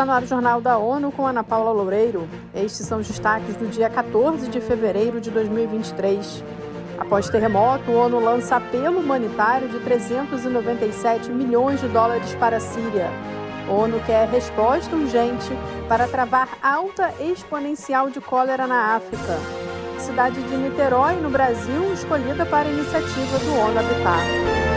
Está no ar o Jornal da ONU com Ana Paula Loureiro. Estes são os destaques do dia 14 de fevereiro de 2023. Após terremoto, o ONU lança apelo humanitário de 397 milhões de dólares para a Síria. A ONU quer resposta urgente para travar alta exponencial de cólera na África. Cidade de Niterói, no Brasil, escolhida para a iniciativa do ONU Habitat.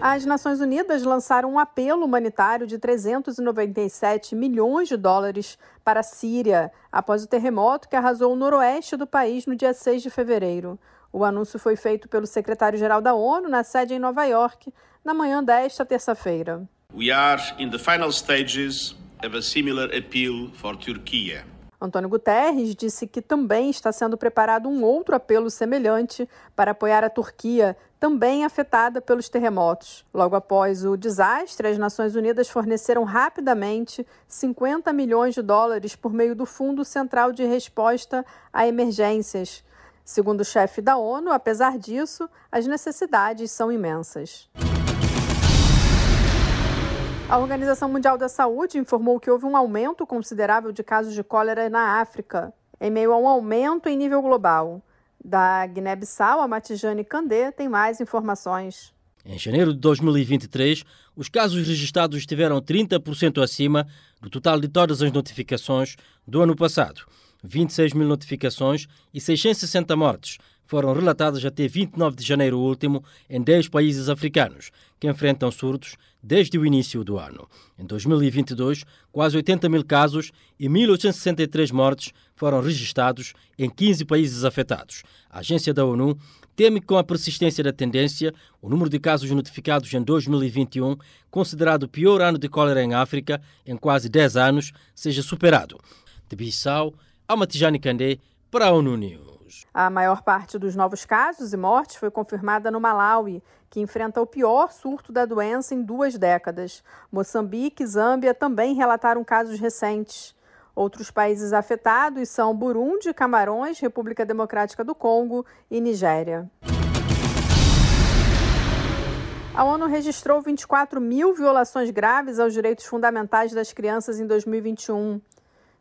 As Nações Unidas lançaram um apelo humanitário de 397 milhões de dólares para a Síria, após o terremoto que arrasou o noroeste do país no dia 6 de fevereiro. O anúncio foi feito pelo secretário-geral da ONU na sede em Nova York, na manhã desta terça-feira. We are in the final stages of a similar appeal for Turkey. Antônio Guterres disse que também está sendo preparado um outro apelo semelhante para apoiar a Turquia, também afetada pelos terremotos. Logo após o desastre, as Nações Unidas forneceram rapidamente 50 milhões de dólares por meio do Fundo Central de Resposta a Emergências. Segundo o chefe da ONU, apesar disso, as necessidades são imensas. A Organização Mundial da Saúde informou que houve um aumento considerável de casos de cólera na África, em meio a um aumento em nível global. Da Guiné-Bissau, a Matijane Candê tem mais informações. Em janeiro de 2023, os casos registrados estiveram 30% acima do total de todas as notificações do ano passado. 26 mil notificações e 660 mortes, foram relatadas até 29 de janeiro último em 10 países africanos, que enfrentam surtos desde o início do ano. Em 2022, quase 80 mil casos e 1.863 mortes foram registrados em 15 países afetados. A agência da ONU teme que, com a persistência da tendência, o número de casos notificados em 2021, considerado o pior ano de cólera em África em quase 10 anos, seja superado. De Bissau, Almatijani Kandé, para a ONU News. A maior parte dos novos casos e mortes foi confirmada no Malawi, que enfrenta o pior surto da doença em duas décadas. Moçambique e Zâmbia também relataram casos recentes. Outros países afetados são Burundi, Camarões, República Democrática do Congo e Nigéria. A ONU registrou 24 mil violações graves aos direitos fundamentais das crianças em 2021.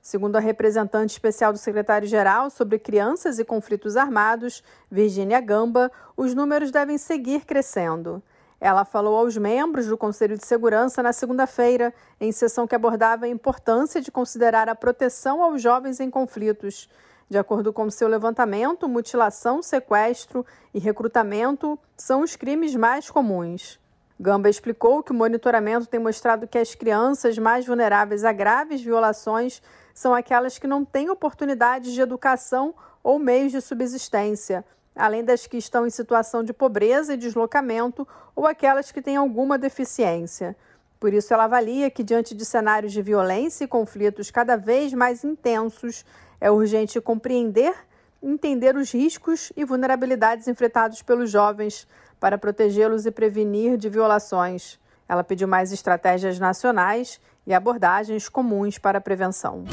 Segundo a representante especial do secretário-geral sobre crianças e conflitos armados, Virginia Gamba, os números devem seguir crescendo. Ela falou aos membros do Conselho de Segurança na segunda-feira, em sessão que abordava a importância de considerar a proteção aos jovens em conflitos. De acordo com seu levantamento, mutilação, sequestro e recrutamento são os crimes mais comuns. Gamba explicou que o monitoramento tem mostrado que as crianças mais vulneráveis a graves violações são aquelas que não têm oportunidades de educação ou meios de subsistência, além das que estão em situação de pobreza e deslocamento ou aquelas que têm alguma deficiência. Por isso, ela avalia que, diante de cenários de violência e conflitos cada vez mais intensos, é urgente compreender entender os riscos e vulnerabilidades enfrentados pelos jovens para protegê-los e prevenir de violações. Ela pediu mais estratégias nacionais e abordagens comuns para a prevenção.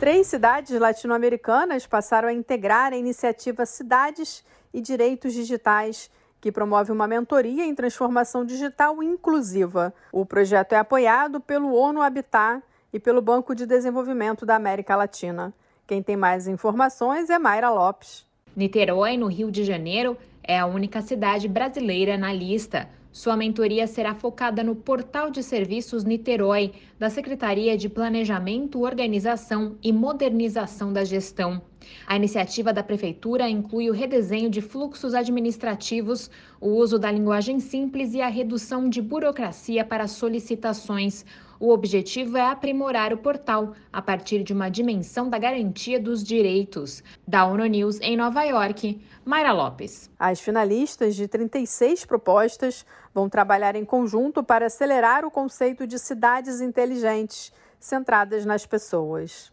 Três cidades latino-americanas passaram a integrar a iniciativa Cidades e Direitos Digitais, que promove uma mentoria em transformação digital inclusiva. O projeto é apoiado pelo ONU Habitat e pelo Banco de Desenvolvimento da América Latina. Quem tem mais informações é Mayra Lopes. Niterói, no Rio de Janeiro, é a única cidade brasileira na lista. Sua mentoria será focada no Portal de Serviços Niterói, da Secretaria de Planejamento, Organização e Modernização da Gestão. A iniciativa da Prefeitura inclui o redesenho de fluxos administrativos, o uso da linguagem simples e a redução de burocracia para solicitações. O objetivo é aprimorar o portal a partir de uma dimensão da garantia dos direitos. Da ONU News em Nova York, Mayra Lopes. As finalistas de 36 propostas vão trabalhar em conjunto para acelerar o conceito de cidades inteligentes, centradas nas pessoas.